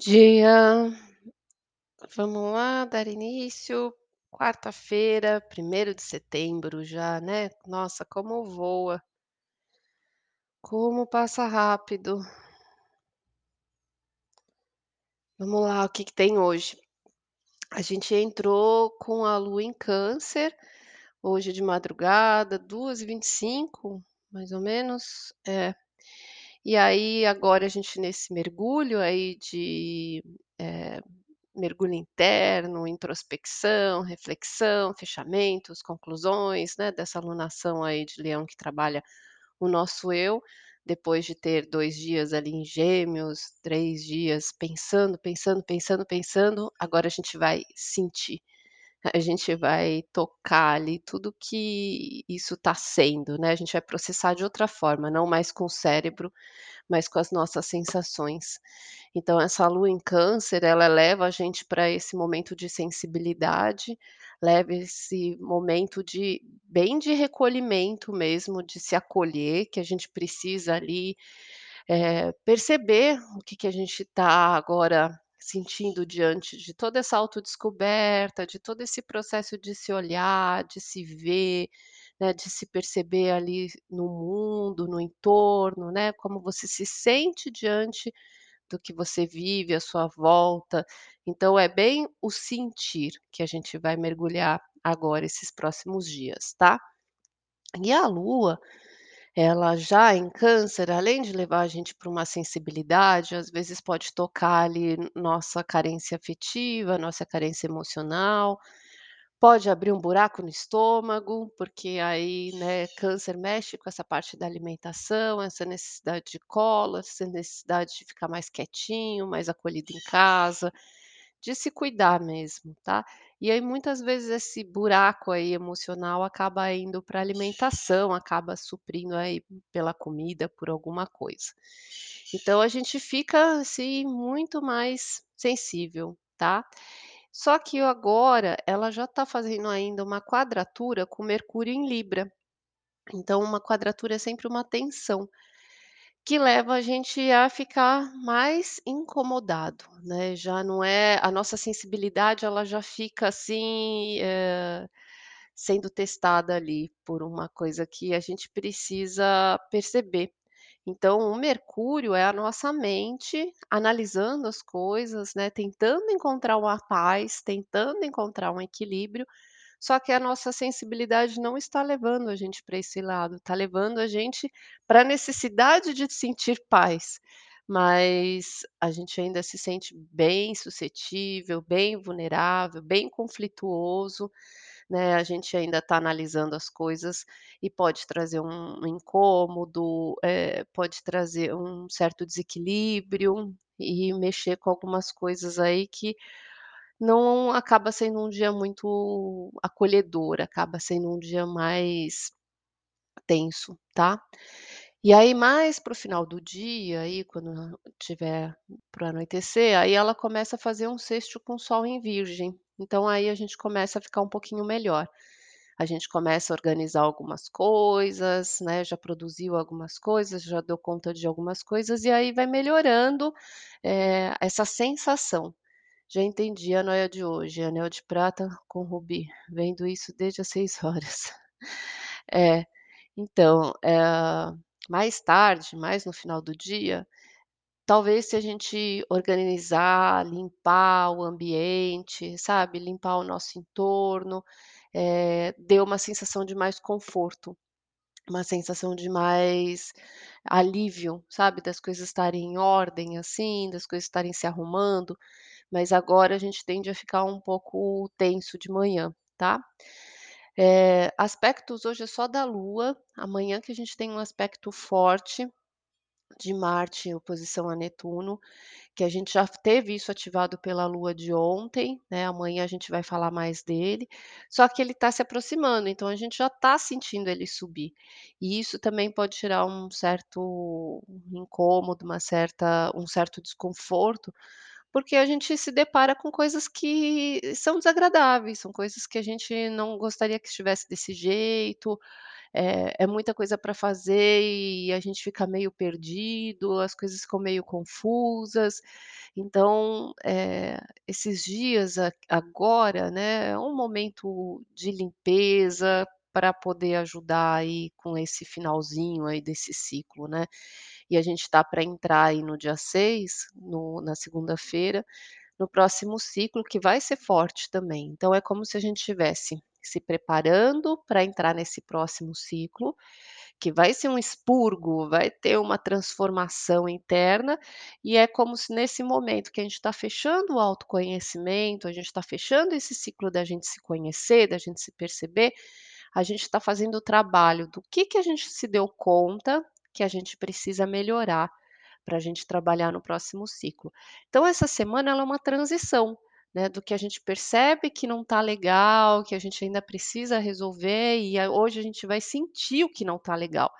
Dia. Vamos lá, dar início. Quarta-feira, 1º de setembro já, né. Nossa, como voa. Como passa rápido. Vamos lá, o que que tem hoje? A gente entrou com a lua em câncer, hoje de madrugada, 2h25, mais ou menos. É. E aí, agora a gente nesse mergulho aí de, eh, mergulho interno, introspecção, reflexão, fechamentos, conclusões, né, dessa alunação aí de leão que trabalha o nosso eu, depois de ter 2 dias ali em gêmeos, 3 dias pensando, pensando, pensando, pensando, agora a gente vai sentir. A gente vai tocar ali tudo que isso tá sendo, né, a gente vai processar de outra forma, não mais com o cérebro, mas com as nossas sensações. Então essa lua em câncer, ela leva a gente pra esse momento de sensibilidade, leva esse momento de bem de recolhimento mesmo, de se acolher, que a gente precisa ali, eh, perceber o que que a gente tá agora sentindo diante de toda essa autodescoberta, de todo esse processo de se olhar, de se ver, né, de se perceber ali no mundo, no entorno, né, como você se sente diante do que você vive à sua volta. Então é bem o sentir que a gente vai mergulhar agora esses próximos dias, tá. E a lua, ela já em câncer, além de levar a gente pra uma sensibilidade, às vezes pode tocar ali nossa carência afetiva, nossa carência emocional, pode abrir um buraco no estômago, porque aí, né, câncer mexe com essa parte da alimentação, essa necessidade de colo, essa necessidade de ficar mais quietinho, mais acolhido em casa, de se cuidar mesmo, tá. E aí muitas vezes esse buraco aí emocional acaba indo pra alimentação, acaba suprindo aí pela comida, por alguma coisa. Então a gente fica, assim, muito mais sensível, tá. Só que agora ela já tá fazendo ainda uma quadratura com Mercúrio em Libra. Então uma quadratura é sempre uma tensão, que leva a gente a ficar mais incomodado, né, já não é a nossa sensibilidade ela já fica assim, eh, sendo testada ali por uma coisa que a gente precisa perceber. Então o Mercúrio é a nossa mente analisando as coisas, né, tentando encontrar uma paz, tentando encontrar um equilíbrio, só que a nossa sensibilidade não está levando a gente pra esse lado, tá levando a gente pra necessidade de sentir paz, mas a gente ainda se sente bem suscetível, bem vulnerável, bem conflituoso, né, a gente ainda tá analisando as coisas e pode trazer um incômodo, eh, pode trazer um certo desequilíbrio e mexer com algumas coisas aí que não acaba sendo um dia muito acolhedor, acaba sendo um dia mais tenso, tá. E aí mais para o final do dia, aí quando tiver para anoitecer, aí ela começa a fazer um sexto com Sol em Virgem, então aí a gente começa a ficar um pouquinho melhor. A gente começa a organizar algumas coisas, né, já produziu algumas coisas, já deu conta de algumas coisas e aí vai melhorando, eh, essa sensação. Já entendi a noia de hoje, anel de prata com rubi, vendo isso desde as 6h. É, então, eh, mais tarde, mais no final do dia, talvez se a gente organizar, limpar o ambiente, sabe, limpar o nosso entorno, eh, dê uma sensação de mais conforto, uma sensação de mais alívio, sabe, das coisas estarem em ordem, assim, das coisas estarem se arrumando, mas agora a gente tende a ficar um pouco tenso de manhã, tá. Eh, aspectos hoje é só da lua, amanhã que a gente tem um aspecto forte de Marte em oposição a Netuno, que a gente já teve isso ativado pela lua de ontem, né, amanhã a gente vai falar mais dele, só que ele tá se aproximando, então a gente já tá sentindo ele subir. E isso também pode gerar um certo incômodo, uma certa um certo desconforto, porque a gente se depara com coisas que são desagradáveis, são coisas que a gente não gostaria que estivesse desse jeito, é é muita coisa para fazer e a gente fica meio perdido, as coisas ficam meio confusas. Então, eh, esses dias agora, né, é um momento de limpeza para poder ajudar aí com esse finalzinho aí desse ciclo, né. E a gente está para entrar aí no dia 6, no na segunda-feira, no próximo ciclo que vai ser forte também. Então é como se a gente estivesse se preparando para entrar nesse próximo ciclo, que vai ser um expurgo, vai ter uma transformação interna, e é como se nesse momento que a gente está fechando o autoconhecimento, a gente está fechando esse ciclo da gente se conhecer, da gente se perceber, a gente está fazendo o trabalho do que que a gente se deu conta que a gente precisa melhorar para a gente trabalhar no próximo ciclo. Então essa semana ela é uma transição, né, do que a gente percebe que não está legal, que a gente ainda precisa resolver e hoje a gente vai sentir o que não está legal.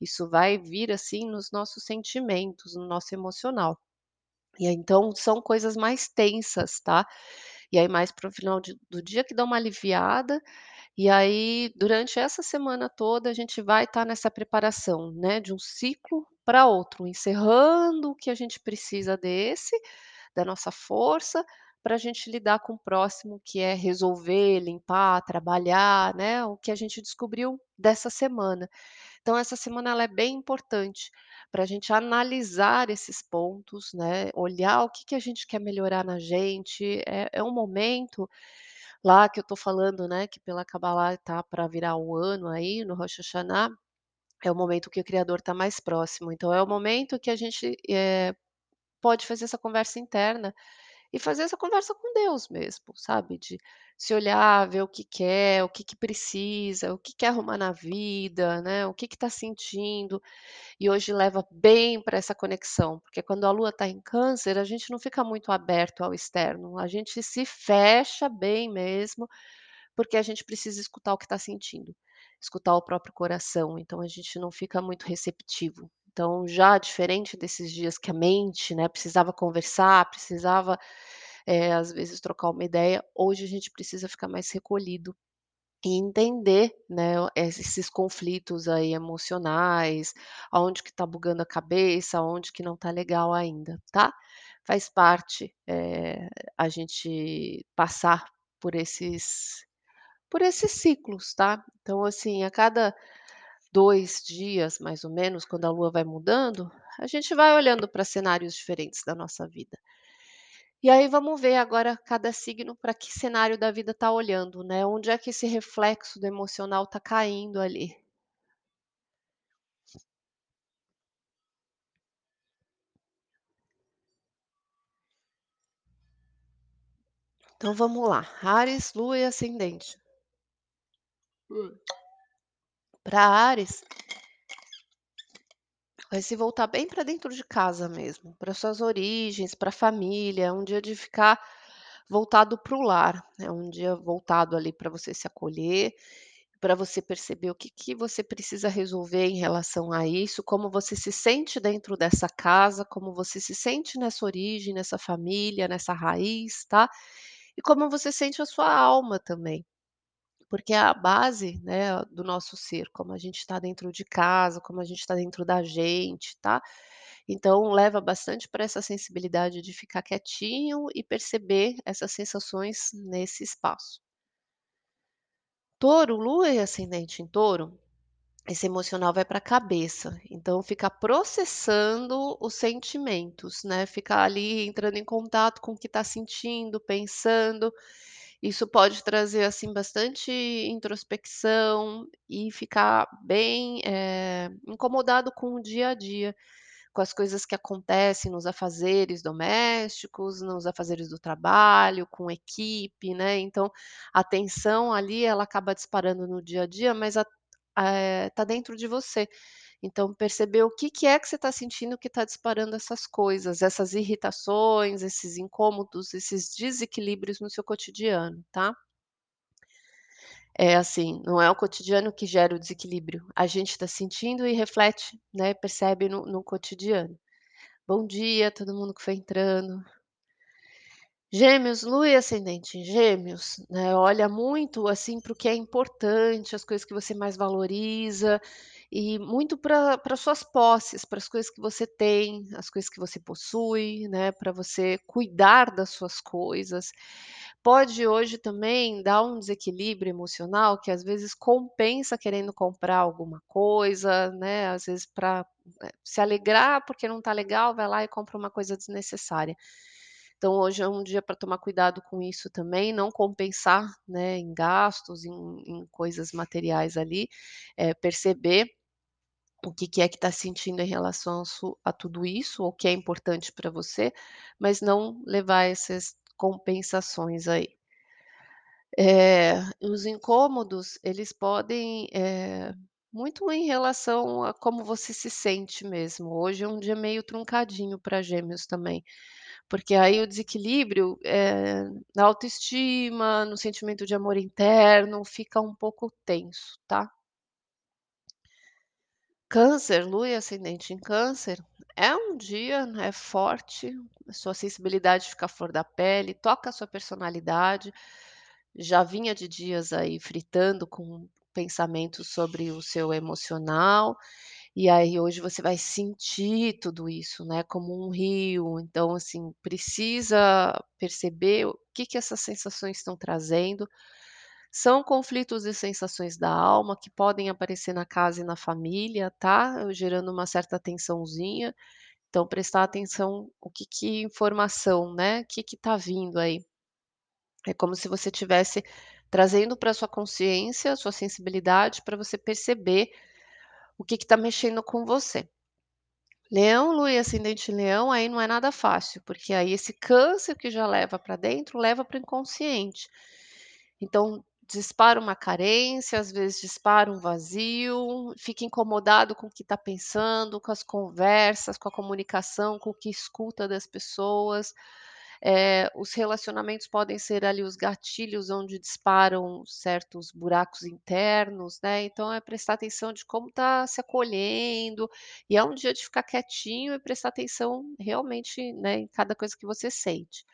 Isso vai vir, assim, nos nossos sentimentos, no nosso emocional. E então são coisas mais tensas, tá. E aí mais para o final de do dia que dá uma aliviada, e aí durante essa semana toda a gente vai estar nessa preparação, né, de um ciclo para outro, encerrando o que a gente precisa desse, da nossa força, para a gente lidar com o próximo que é resolver, limpar, trabalhar, né, o que a gente descobriu dessa semana. Então essa semana ela é bem importante para a gente analisar esses pontos, né, olhar o que que a gente quer melhorar na gente, é é um momento lá que eu estou falando, né, que pela Cábala tá para virar o ano aí no Rosh Hashanah, é o momento que o criador está mais próximo, então é o momento que a gente, eh, pode fazer essa conversa interna e fazer essa conversa com Deus mesmo, sabe, de se olhar, ver o que quer, o que que precisa, o que quer arrumar na vida, né, o que que está sentindo. E hoje leva bem para essa conexão, porque quando a lua está em câncer, a gente não fica muito aberto ao externo, a gente se fecha bem mesmo, porque a gente precisa escutar o que está sentindo, escutar o próprio coração, então a gente não fica muito receptivo. Então já diferente desses dias que a mente, né, precisava conversar, precisava, eh, às vezes trocar uma ideia, hoje a gente precisa ficar mais recolhido e entender, né, esses conflitos aí emocionais, aonde que está bugando a cabeça, aonde que não está legal ainda, tá. Faz parte, eh, a gente passar por esses por esses ciclos, tá. Então, assim, a cada 2 dias, mais ou menos, quando a lua vai mudando, a gente vai olhando para cenários diferentes da nossa vida. E aí vamos ver agora cada signo para que cenário da vida está olhando, né, onde é que esse reflexo do emocional está caindo ali. Então vamos lá, Áries, Lua e Ascendente. Hum. Para Áries vai se voltar bem para dentro de casa mesmo, para suas origens, para a família, é um dia de ficar voltado para o lar, é um dia voltado ali para você se acolher, para você perceber o que que você precisa resolver em relação a isso, como você se sente dentro dessa casa, como você se sente nessa origem, nessa família, nessa raiz, tá. E como você sente a sua alma também. Porque é a base, né, do nosso ser, como a gente está dentro de casa, como a gente está dentro da gente, tá. Então leva bastante para essa sensibilidade de ficar quietinho e perceber essas sensações nesse espaço. Touro, Lua e ascendente em Touro, esse emocional vai para a cabeça, então fica processando os sentimentos, né, ficar ali entrando em contato com o que está sentindo, pensando, isso pode trazer, assim, bastante introspecção e ficar bem, eh, incomodado com o dia a dia, com as coisas que acontecem nos afazeres domésticos, nos afazeres do trabalho, com equipe, né, então a tensão ali ela acaba disparando no dia a dia, mas a eh, tá dentro de você. Então perceber o que que é que você está sentindo que está disparando essas coisas, essas irritações, esses incômodos, esses desequilíbrios no seu cotidiano, tá. É assim, não é o cotidiano que gera o desequilíbrio, a gente está sentindo e reflete, né, percebe no no cotidiano. Bom dia todo mundo que foi entrando. Gêmeos, lua e ascendente gêmeos, né, olha muito, assim, para o que é importante, as coisas que você mais valoriza, e muito para suas posses, para as coisas que você tem, as coisas que você possui, né, para você cuidar das suas coisas. Pode hoje também dar um desequilíbrio emocional que às vezes compensa querendo comprar alguma coisa, né, às vezes pra, eh, se alegrar porque não está legal, vai lá e compra uma coisa desnecessária. Então hoje é um dia para tomar cuidado com isso também, não compensar, né, em gastos, em em coisas materiais ali, eh, perceber o que que é que está sentindo em relação a tudo isso, o que é importante para você, mas não levar essas compensações aí. Eh, os incômodos, eles podem, eh, muito em relação a como você se sente mesmo. Hoje é um dia meio truncadinho para Gêmeos também, porque aí o desequilíbrio, eh, na autoestima, no sentimento de amor interno, fica um pouco tenso, tá? Câncer, lua e ascendente em câncer, é um dia, né, forte, sua sensibilidade fica à flor da pele, toca a sua personalidade, já vinha de dias aí fritando com pensamentos sobre o seu emocional, e aí hoje você vai sentir tudo isso, né, como um rio, então assim, precisa perceber o que que essas sensações estão trazendo. São conflitos e sensações da alma que podem aparecer na casa e na família, tá, gerando uma certa tensãozinha, então prestar atenção o que que informação, né, que que tá vindo aí. É como se você tivesse trazendo para sua consciência, sua sensibilidade, para você perceber o que está mexendo com você. Leão, lua e ascendente leão, aí não é nada fácil, porque aí esse câncer que já leva para dentro, leva para o inconsciente. Então, dispara uma carência, às vezes dispara um vazio, fica incomodado com o que está pensando, com as conversas, com a comunicação, com o que escuta das pessoas. Eh, os relacionamentos podem ser ali os gatilhos onde disparam certos buracos internos, né, então é prestar atenção de como está se acolhendo, e é um dia de ficar quietinho e prestar atenção realmente, né, em cada coisa que você sente.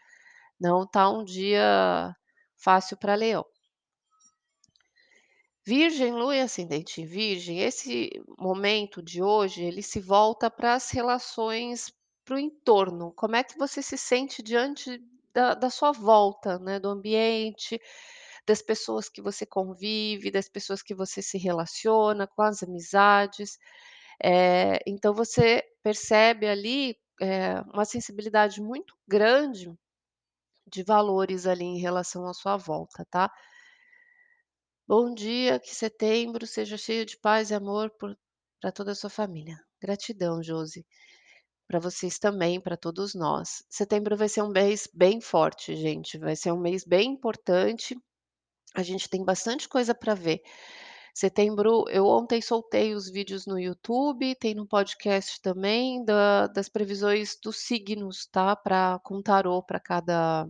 Não tá um dia fácil para leão. Virgem, lua e ascendente em virgem, esse momento de hoje, ele se volta para as relações, para o entorno, como é que você se sente diante da da sua volta, né, do ambiente, das pessoas que você convive, das pessoas que você se relaciona, com as amizades. Eh, então você percebe ali, eh, uma sensibilidade muito grande de valores ali em relação à sua volta, tá? Bom dia, que setembro seja cheio de paz e amor por pra toda a sua família. Gratidão, Josi. Para vocês também, para todos nós. Setembro vai ser um mês bem forte, gente, vai ser um mês bem importante. A gente tem bastante coisa para ver. Setembro eu ontem soltei os vídeos no YouTube, tem no podcast também da das previsões dos signos, tá, pra com tarô para cada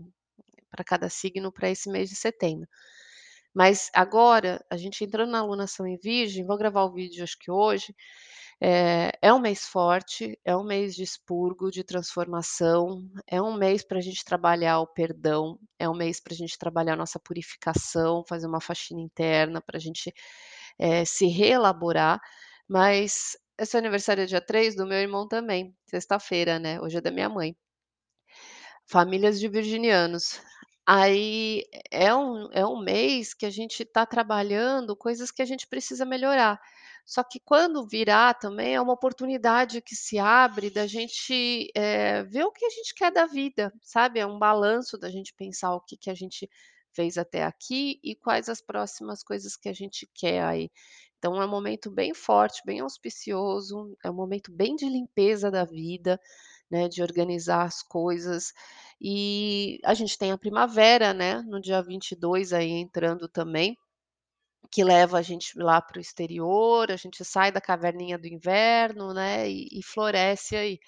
para cada signo para esse mês de setembro. Mas agora, a gente entrando na alunação em virgem, vou gravar o vídeo acho que hoje, eh, é um mês forte, é um mês de expurgo, de transformação, é um mês para a gente trabalhar o perdão, é um mês para a gente trabalhar a nossa purificação, fazer uma faxina interna, para a gente, eh, se reelaborar, mas é seu aniversário é dia 3, do meu irmão também, sexta-feira, né, hoje é da minha mãe. Famílias de virginianos. Aí é um é um mês que a gente está trabalhando coisas que a gente precisa melhorar. Só que quando virar também é uma oportunidade que se abre da gente, eh, ver o que a gente quer da vida, sabe, é um balanço da gente pensar o que que a gente fez até aqui e quais as próximas coisas que a gente quer aí. Então é um momento bem forte, bem auspicioso, é um momento bem de limpeza da vida, né, de organizar as coisas. E a gente tem a primavera, né, no dia 22 aí entrando também, que leva a gente lá para o exterior, a gente sai da caverninha do inverno, né, e e floresce aí.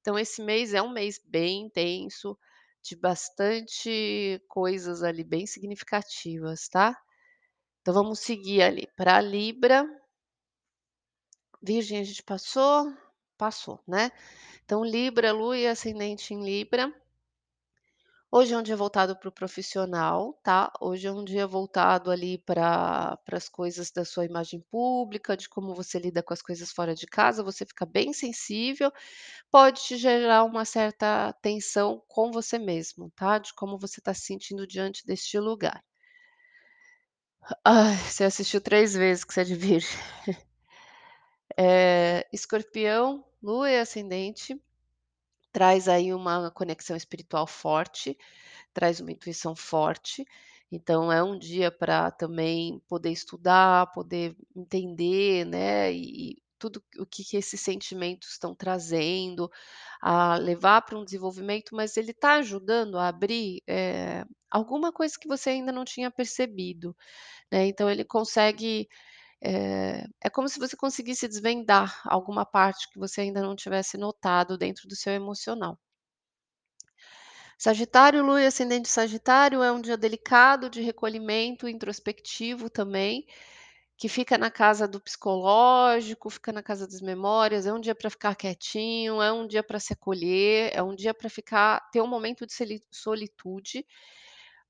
Então esse mês é um mês bem intenso, de bastante coisas ali bem significativas, tá? Então vamos seguir ali pra Libra. Virgem a gente passou? Passou, né. Então Libra, lua e ascendente em Libra. Hoje é um dia voltado para o profissional, tá. Hoje é um dia voltado ali pra para as coisas da sua imagem pública, de como você lida com as coisas fora de casa, você fica bem sensível, pode te gerar uma certa tensão com você mesmo, tá, de como você tá se sentindo diante deste lugar. Ai, você assistiu 3 vezes que você é de virgem. Eh, escorpião, lua e ascendente, traz aí uma conexão espiritual forte, traz uma intuição forte, então é um dia pra também poder estudar, poder entender, né, e tudo o que que esses sentimentos estão trazendo, a levar pra um desenvolvimento, mas ele tá ajudando a abrir, eh, alguma coisa que você ainda não tinha percebido, né, então ele consegue, eh, é como se você conseguisse desvendar alguma parte que você ainda não tivesse notado dentro do seu emocional. Sagitário, lua e ascendente sagitário, é um dia delicado de recolhimento introspectivo também, que fica na casa do psicológico, fica na casa das memórias, é um dia pra ficar quietinho, é um dia pra se acolher, é um dia pra ficar ter um momento de solitude,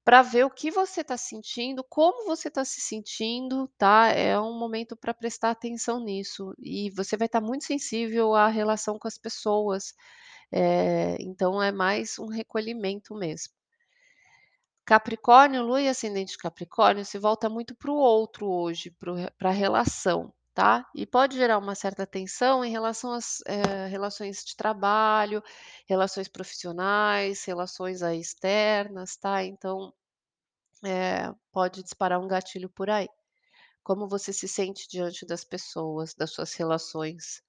pra ver o que você tá sentindo, como você tá se sentindo, tá, é um momento pra prestar atenção nisso, e você vai estar muito sensível à relação com as pessoas, eh, então é mais um recolhimento mesmo. Capricórnio, lua e ascendente capricórnio se volta muito para o outro hoje, para pra relação, tá, e pode gerar uma certa tensão em relação às, eh, relações de trabalho, relações profissionais, relações aí externas, tá, então, eh, pode disparar um gatilho por aí. Como você se sente diante das pessoas, das suas relações?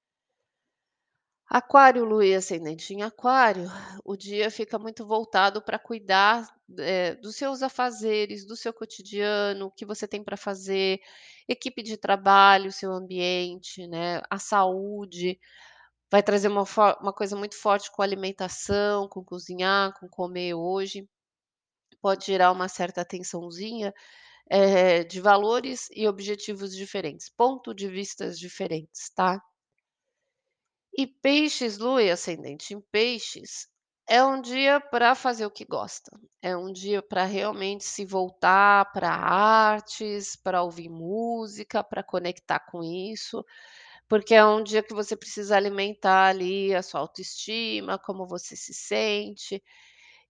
Aquário, lua e ascendente em aquário, o dia fica muito voltado pra cuidar, eh, dos seus afazeres, do seu cotidiano, o que você tem pra fazer, equipe de trabalho, seu ambiente, né, a saúde, vai trazer uma uma coisa muito forte com alimentação, com cozinhar, com comer hoje, pode gerar uma certa tensãozinha, eh, de valores e objetivos diferentes, ponto de vistas diferentes, tá. E peixes, lua e ascendente em peixes, é um dia pra fazer o que gosta, é um dia pra realmente se voltar pra artes, pra ouvir música, pra conectar com isso, porque é um dia que você precisa alimentar ali a sua autoestima, como você se sente,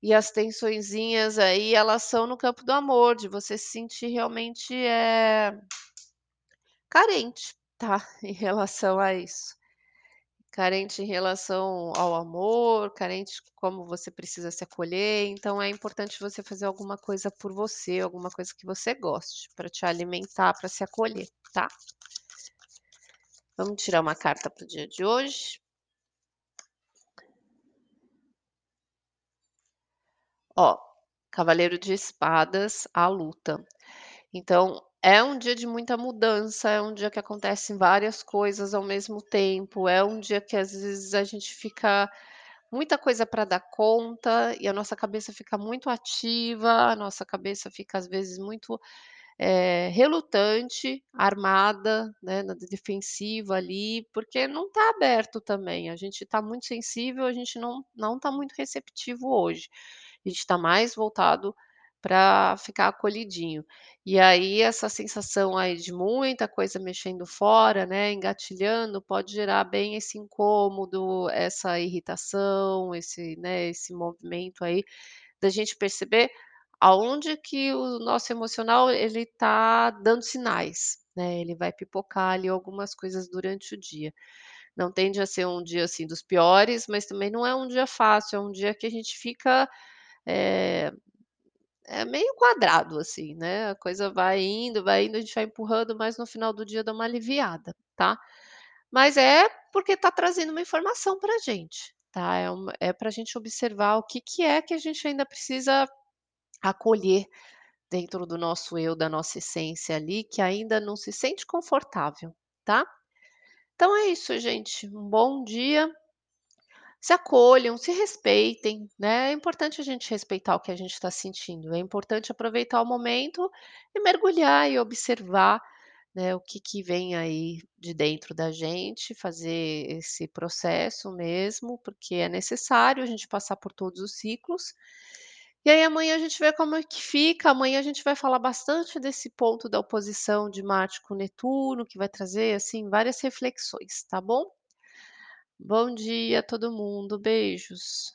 e as tensõezinhas aí elas são no campo do amor, de você se sentir realmente, eh carente, tá, em relação a isso. Carente em relação ao amor, carente como você precisa se acolher, então é importante você fazer alguma coisa por você, alguma coisa que você goste, pra te alimentar, pra se acolher, tá. Vamos tirar uma carta para o dia de hoje. Ó, cavaleiro de espadas, a luta. Então, é um dia de muita mudança, é um dia que acontecem várias coisas ao mesmo tempo, é um dia que às vezes a gente fica muita coisa pra dar conta, e a nossa cabeça fica muito ativa, a nossa cabeça fica às vezes muito, eh, relutante, armada, né, na defensiva ali, porque não tá aberto também, a gente tá muito sensível, a gente não não tá muito receptivo hoje, a gente tá mais voltado pra ficar acolhidinho. E aí essa sensação aí de muita coisa mexendo fora, né, engatilhando, pode gerar bem esse incômodo, essa irritação, esse, né, esse movimento aí, da gente perceber aonde que o nosso emocional ele tá dando sinais, né, ele vai pipocar ali algumas coisas durante o dia. Não tende a ser um dia, assim, dos piores, mas também não é um dia fácil, é um dia que a gente fica, eh, é meio quadrado, assim, né, a coisa vai indo, vai indo, a gente vai empurrando, mas no final do dia dá uma aliviada, tá. Mas é porque tá trazendo uma informação pra gente, tá, é é pra gente observar o que que é que a gente ainda precisa acolher dentro do nosso eu, da nossa essência ali, que ainda não se sente confortável, tá. Então é isso gente, um bom dia. Se acolham, se respeitem, né, é importante a gente respeitar o que a gente tá sentindo, é importante aproveitar o momento e mergulhar e observar, né, o que que vem aí de dentro da gente, fazer esse processo mesmo, porque é necessário a gente passar por todos os ciclos, E aí amanhã a gente vê como é que fica, amanhã a gente vai falar bastante desse ponto da oposição de Marte com Netuno, que vai trazer, assim, várias reflexões, tá bom? Bom dia todo mundo, beijos.